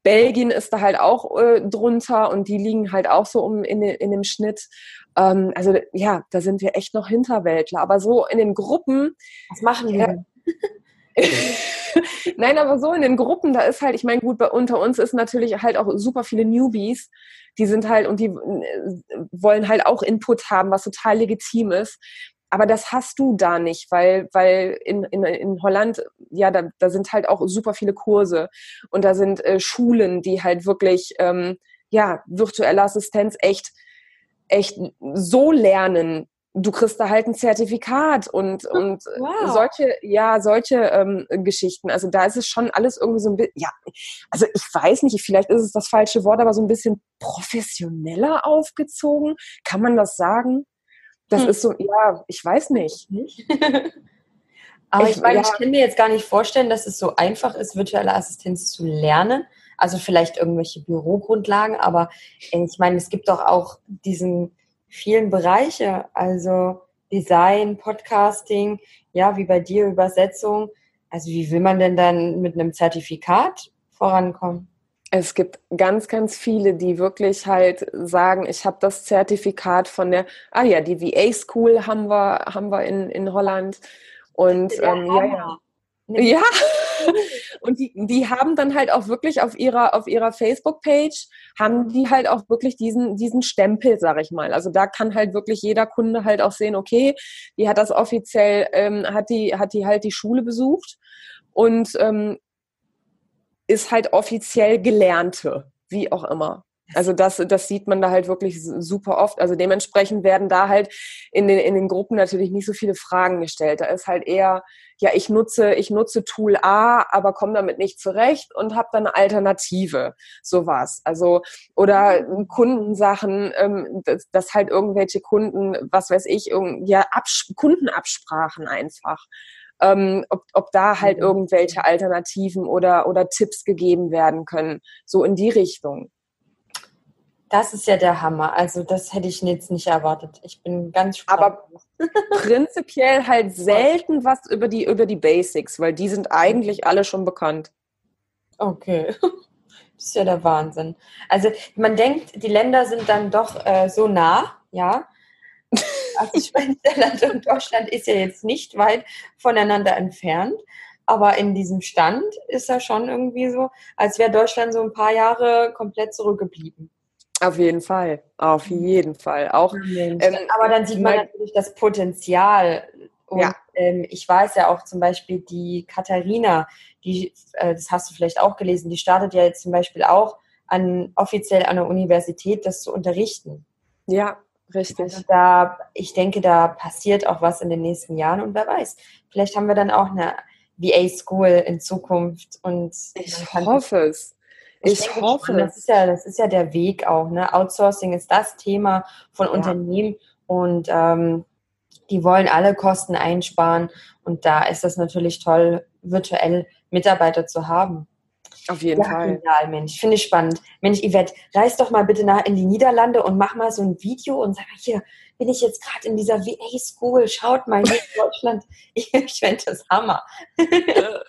Belgien ist da halt auch äh, drunter und die liegen halt auch so um in, in dem Schnitt. Ähm, also ja, da sind wir echt noch Hinterwäldler. Aber so in den Gruppen. Was machen wir? Äh, [LAUGHS] Nein, aber so in den Gruppen, da ist halt, ich meine, gut, bei, unter uns ist natürlich halt auch super viele Newbies, die sind halt und die äh, wollen halt auch Input haben, was total legitim ist. Aber das hast du da nicht, weil, weil in, in, in Holland, ja, da, da sind halt auch super viele Kurse und da sind äh, Schulen, die halt wirklich, ähm, ja, virtuelle Assistenz echt, echt so lernen. Du kriegst da halt ein Zertifikat und, und wow. solche, ja, solche ähm, Geschichten. Also da ist es schon alles irgendwie so ein bisschen, ja, also ich weiß nicht, vielleicht ist es das falsche Wort, aber so ein bisschen professioneller aufgezogen. Kann man das sagen? Das hm. ist so, ja, ich weiß nicht. Aber ich, ich meine, ja. ich kann mir jetzt gar nicht vorstellen, dass es so einfach ist, virtuelle Assistenz zu lernen. Also vielleicht irgendwelche Bürogrundlagen, aber ich meine, es gibt doch auch diesen vielen Bereiche, also Design, Podcasting, ja, wie bei dir Übersetzung. Also wie will man denn dann mit einem Zertifikat vorankommen? Es gibt ganz, ganz viele, die wirklich halt sagen, ich habe das Zertifikat von der, ah ja, die VA School haben wir, haben wir in, in Holland. Und ähm, ja, ja. Ja, [LAUGHS] und die, die haben dann halt auch wirklich auf ihrer, auf ihrer Facebook-Page, haben die halt auch wirklich diesen, diesen Stempel, sag ich mal. Also da kann halt wirklich jeder Kunde halt auch sehen, okay, die hat das offiziell, ähm, hat die, hat die halt die Schule besucht und ähm, ist halt offiziell Gelernte, wie auch immer. Also das, das sieht man da halt wirklich super oft. Also dementsprechend werden da halt in den, in den Gruppen natürlich nicht so viele Fragen gestellt. Da ist halt eher, ja, ich nutze, ich nutze Tool A, aber komme damit nicht zurecht und habe dann eine Alternative. Sowas. Also, oder Kundensachen, ähm, dass, dass halt irgendwelche Kunden, was weiß ich, ja, Abs Kundenabsprachen einfach ähm, ob, ob da halt mhm. irgendwelche Alternativen oder, oder Tipps gegeben werden können. So in die Richtung. Das ist ja der Hammer. Also das hätte ich jetzt nicht erwartet. Ich bin ganz spannend. Aber [LAUGHS] prinzipiell halt selten was über die, über die Basics, weil die sind eigentlich alle schon bekannt. Okay. [LAUGHS] Das ist ja der Wahnsinn. Also man denkt, die Länder sind dann doch äh, so nah, ja. Also ich meine, [LAUGHS] Niederland und Deutschland ist ja jetzt nicht weit voneinander entfernt. Aber in diesem Stand ist er schon irgendwie so, als wäre Deutschland so ein paar Jahre komplett zurückgeblieben. Auf jeden Fall, auf mhm. jeden Fall. Auch, ähm, aber dann sieht man natürlich das Potenzial. Und ja. ähm, ich weiß ja auch zum Beispiel die Katharina, die, äh, das hast du vielleicht auch gelesen, die startet ja jetzt zum Beispiel auch an offiziell an der Universität, das zu unterrichten. Ja, Richtig. Also da, ich denke, da passiert auch was in den nächsten Jahren und wer weiß, vielleicht haben wir dann auch eine VA School in Zukunft und ich hoffe es. Ich, ich hoffe. Schon, das ist ja, das ist ja der Weg auch. Ne? Outsourcing ist das Thema von ja. Unternehmen und ähm, die wollen alle Kosten einsparen und da ist es natürlich toll, virtuell Mitarbeiter zu haben. Auf jeden ja, Fall. Genial, Mensch. Finde ich spannend. Mensch, Yvette, reis doch mal bitte nach in die Niederlande und mach mal so ein Video und sag mal, hier bin ich jetzt gerade in dieser VA School. Schaut mal hier in Deutschland. [LAUGHS] Ich, ich fände das Hammer. ja.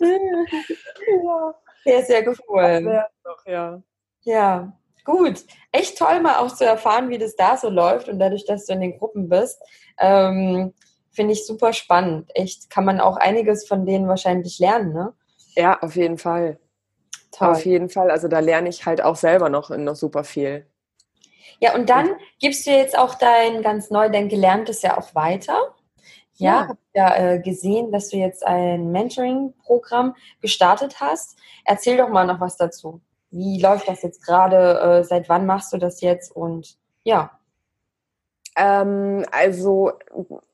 [LAUGHS] Sehr, sehr cool. Ja. Ja, gut. Echt toll, mal auch zu erfahren, wie das da so läuft und dadurch, dass du in den Gruppen bist. Ähm, Finde ich super spannend. Echt, kann man auch einiges von denen wahrscheinlich lernen, ne? Ja, auf jeden Fall. Toll. Auf jeden Fall. Also da lerne ich halt auch selber noch, noch super viel. Ja, und dann gibst du jetzt auch dein ganz neu, dein Gelerntes ja auch weiter. Ja, ja. habe ja äh, gesehen, dass du jetzt ein Mentoring-Programm gestartet hast. Erzähl doch mal noch was dazu. Wie läuft das jetzt gerade? Äh, seit wann machst du das jetzt? Und ja. Ähm, also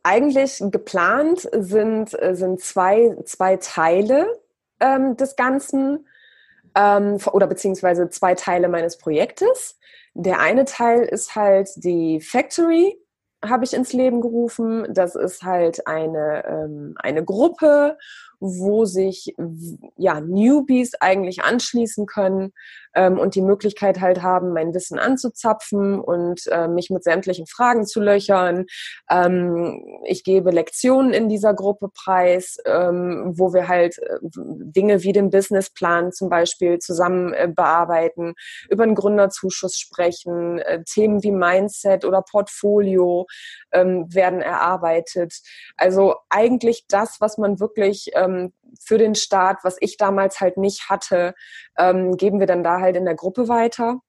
eigentlich geplant sind, äh, sind zwei, zwei Teile ähm, des Ganzen ähm, oder beziehungsweise zwei Teile meines Projektes. Der eine Teil ist halt die Factory, habe ich ins Leben gerufen. Das ist halt eine, ähm, eine Gruppe, wo sich ja Newbies eigentlich anschließen können ähm, und die Möglichkeit halt haben, mein Wissen anzuzapfen und äh, mich mit sämtlichen Fragen zu löchern. Ähm, ich gebe Lektionen in dieser Gruppe preis, ähm, wo wir halt äh, Dinge wie den Businessplan zum Beispiel zusammen äh, bearbeiten, über den Gründerzuschuss sprechen, äh, Themen wie Mindset oder Portfolio ähm, werden erarbeitet. Also eigentlich das, was man wirklich ähm, für den Start, was ich damals halt nicht hatte, ähm, geben wir dann da halt in der Gruppe weiter.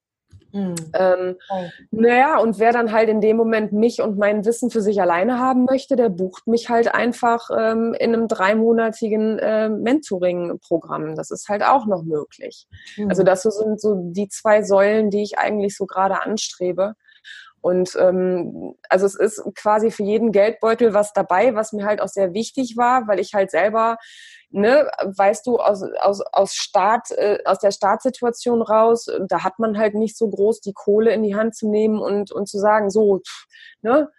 Mhm. Ähm, oh. Naja, und wer dann halt in dem Moment mich und mein Wissen für sich alleine haben möchte, der bucht mich halt einfach ähm, in einem dreimonatigen äh, Mentoring-Programm. Das ist halt auch noch möglich. Mhm. Also das sind so die zwei Säulen, die ich eigentlich so gerade anstrebe. Und ähm, also es ist quasi für jeden Geldbeutel was dabei, was mir halt auch sehr wichtig war, weil ich halt selber, ne, weißt du, aus, aus, aus, Staat, äh, aus der Startsituation raus, da hat man halt nicht so groß die Kohle in die Hand zu nehmen und, und zu sagen, so, ne,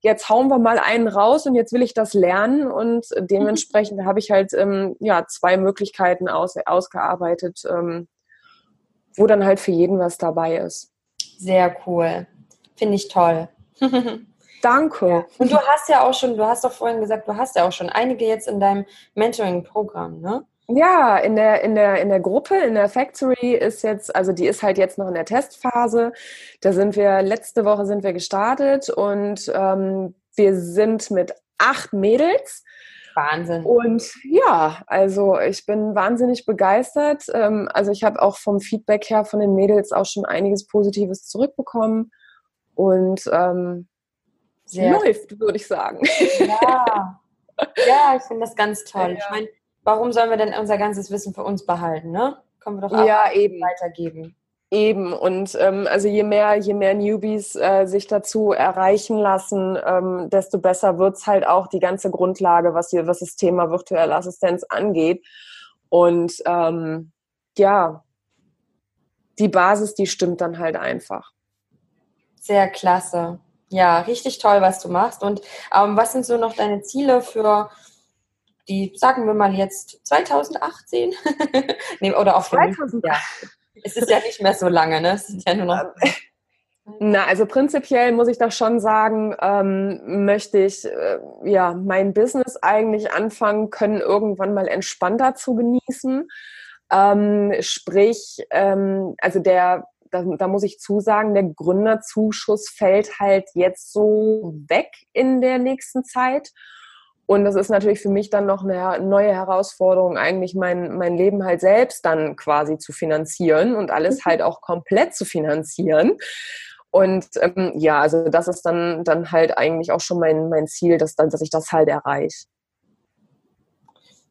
jetzt hauen wir mal einen raus und jetzt will ich das lernen und dementsprechend habe ich halt ähm, ja zwei Möglichkeiten aus, ausgearbeitet, ähm, wo dann halt für jeden was dabei ist. Sehr cool. Finde ich toll. [LAUGHS] Danke. Ja. Und du hast ja auch schon, du hast doch vorhin gesagt, du hast ja auch schon einige jetzt in deinem Mentoring-Programm, ne? Ja, in der, in, der, in der Gruppe, in der Factory ist jetzt, also die ist halt jetzt noch in der Testphase. Da sind wir, letzte Woche sind wir gestartet und ähm, wir sind mit acht Mädels. Wahnsinn. Und ja, also ich bin wahnsinnig begeistert. Ähm, also ich habe auch vom Feedback her von den Mädels auch schon einiges Positives zurückbekommen. Und ähm, läuft, würde ich sagen. Ja, [LAUGHS] ja ich finde das ganz toll. Ja. Ich meine, warum sollen wir denn unser ganzes Wissen für uns behalten, ne? Können wir doch auch ja, eben. weitergeben. Eben und ähm, also je mehr, je mehr Newbies äh, sich dazu erreichen lassen, ähm, desto besser wird es halt auch die ganze Grundlage, was, hier, was das Thema virtuelle Assistenz angeht. Und ähm, ja, die Basis, die stimmt dann halt einfach. Sehr klasse. Ja, richtig toll, was du machst. Und ähm, was sind so noch deine Ziele für die, sagen wir mal jetzt 2018? [LAUGHS] nee, oder auch 2018. Ja. Es ist ja nicht mehr so lange, ne? Es ist ja nur noch. Ähm, [LAUGHS] na, also prinzipiell muss ich doch schon sagen, ähm, möchte ich äh, ja mein Business eigentlich anfangen können, irgendwann mal entspannter zu genießen. Ähm, sprich, ähm, also der da, da muss ich zusagen, der Gründerzuschuss fällt halt jetzt so weg in der nächsten Zeit. Und das ist natürlich für mich dann noch eine neue Herausforderung, eigentlich mein, mein Leben halt selbst dann quasi zu finanzieren und alles halt auch komplett zu finanzieren. Und ähm, ja, also das ist dann, dann halt eigentlich auch schon mein, mein Ziel, dass, dass ich das halt erreiche.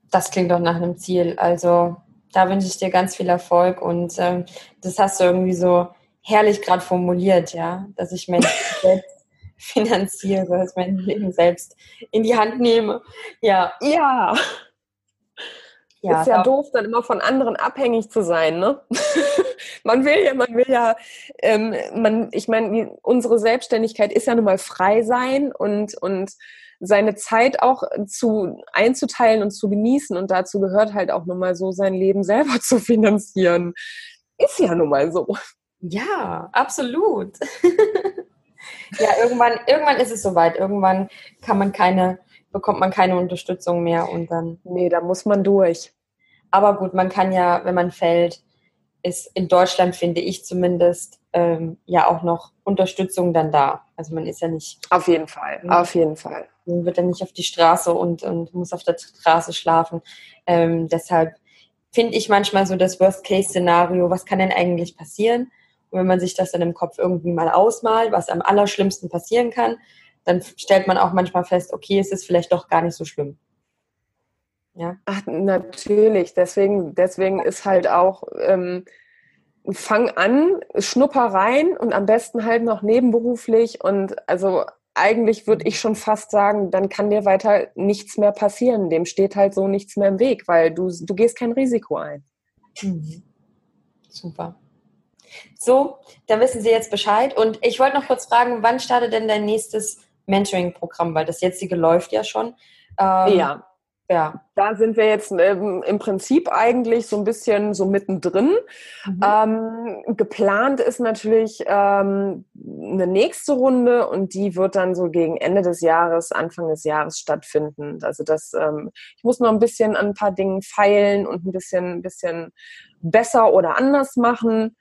Das klingt doch nach einem Ziel. Also da wünsche ich dir ganz viel Erfolg und ähm, das hast du irgendwie so herrlich gerade formuliert, ja, dass ich Menschen [LAUGHS] selbst finanziere, dass mein Leben selbst in die Hand nehme. Ja. Ja. Ja, ist ja doof, dann immer von anderen abhängig zu sein, ne? [LAUGHS] man will ja, man will ja, ähm, man, ich meine, unsere Selbstständigkeit ist ja nun mal frei sein und, und seine Zeit auch zu einzuteilen und zu genießen. Und dazu gehört halt auch nun mal so, sein Leben selber [LAUGHS] zu finanzieren. Ist ja nun mal so. Ja, absolut. [LAUGHS] ja, irgendwann, irgendwann ist es soweit. Irgendwann kann man keine, bekommt man keine Unterstützung mehr und dann. Nee, da muss man durch. Aber gut, man kann ja, wenn man fällt, ist in Deutschland, finde ich zumindest, ähm, ja auch noch Unterstützung dann da. Also man ist ja nicht. Auf jeden Fall, ja, auf jeden Fall. Man wird dann nicht auf die Straße und, und muss auf der Straße schlafen. Ähm, deshalb finde ich manchmal so das Worst-Case-Szenario, was kann denn eigentlich passieren? Und wenn man sich das dann im Kopf irgendwie mal ausmalt, was am allerschlimmsten passieren kann, dann stellt man auch manchmal fest, okay, es ist vielleicht doch gar nicht so schlimm. Ja. Ach, natürlich. Deswegen, deswegen ist halt auch, ähm, fang an, schnupper rein und am besten halt noch nebenberuflich und also eigentlich würde ich schon fast sagen, dann kann dir weiter nichts mehr passieren. Dem steht halt so nichts mehr im Weg, weil du, du gehst kein Risiko ein. Mhm. Super. So, dann wissen Sie jetzt Bescheid. Und ich wollte noch kurz fragen, wann startet denn dein nächstes Mentoring-Programm? Weil das jetzige läuft ja schon. Ähm, ja. Ja, da sind wir jetzt ähm, im Prinzip eigentlich so ein bisschen so mittendrin. Mhm. Ähm, geplant ist natürlich ähm, eine nächste Runde und die wird dann so gegen Ende des Jahres, Anfang des Jahres stattfinden. Also das, ähm, ich muss noch ein bisschen an ein paar Dingen feilen und ein bisschen, ein bisschen besser oder anders machen.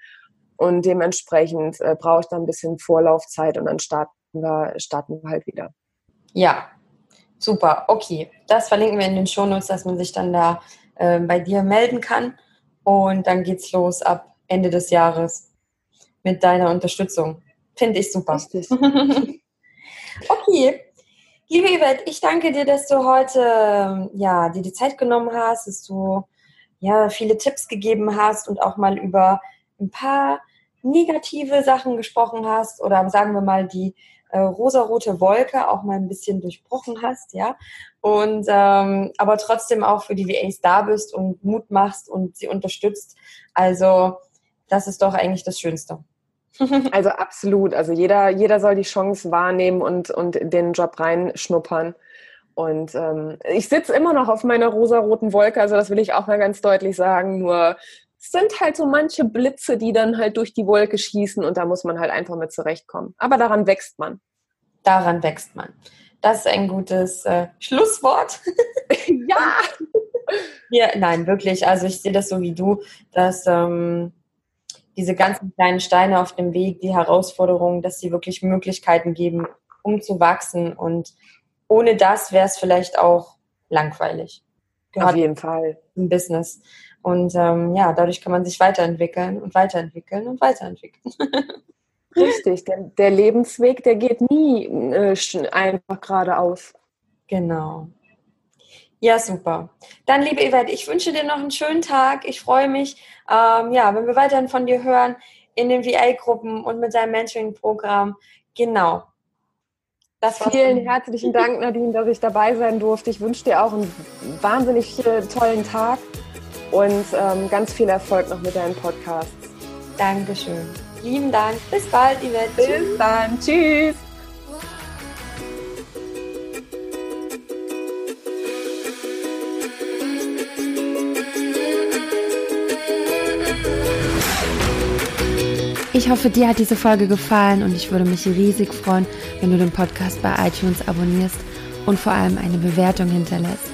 Und dementsprechend äh, brauche ich dann ein bisschen Vorlaufzeit und dann starten wir, starten wir halt wieder. Ja, super. Okay, das verlinken wir in den Shownotes, dass man sich dann da äh, bei dir melden kann. Und dann geht's los ab Ende des Jahres mit deiner Unterstützung. Finde ich super. [LAUGHS] okay. Liebe Yvette, ich danke dir, dass du heute ja, dir die Zeit genommen hast, dass du ja, viele Tipps gegeben hast und auch mal über ein paar negative Sachen gesprochen hast oder sagen wir mal die äh, rosarote Wolke auch mal ein bisschen durchbrochen hast, ja. Und ähm, aber trotzdem auch für die VAs da bist und Mut machst und sie unterstützt. Also das ist doch eigentlich das Schönste. [LAUGHS] also absolut. Also jeder, jeder soll die Chance wahrnehmen und, und den Job reinschnuppern. Und ähm, ich sitze immer noch auf meiner rosaroten Wolke, also das will ich auch mal ganz deutlich sagen. Nur sind halt so manche Blitze, die dann halt durch die Wolke schießen und da muss man halt einfach mit zurechtkommen. Aber daran wächst man. Daran wächst man. Das ist ein gutes äh, Schlusswort. [LAUGHS] ja! ja! Nein, wirklich. Also ich sehe das so wie du, dass ähm, diese ganzen kleinen Steine auf dem Weg, die Herausforderungen, dass sie wirklich Möglichkeiten geben, um zu wachsen. Und ohne das wäre es vielleicht auch langweilig. Gerade Auf jeden Fall. Im Business. Und ähm, ja, dadurch kann man sich weiterentwickeln und weiterentwickeln und weiterentwickeln. [LAUGHS] Richtig, der, der, Lebensweg, der geht nie äh, einfach geradeaus. Genau. Ja, super. Dann, liebe Yvette, ich wünsche dir noch einen schönen Tag. Ich freue mich, ähm, ja, wenn wir weiterhin von dir hören in den VA-Gruppen und mit deinem Mentoring-Programm. Genau. Vielen herzlichen Dank, Nadine, dass ich dabei sein durfte. Ich wünsche dir auch einen wahnsinnig tollen Tag und ähm, ganz viel Erfolg noch mit deinem Podcast. Dankeschön. Lieben Dank. Bis bald, Yvette. Bis Tschüss. dann. Tschüss. Ich hoffe, dir hat diese Folge gefallen und ich würde mich riesig freuen, wenn du den Podcast bei iTunes abonnierst und vor allem eine Bewertung hinterlässt.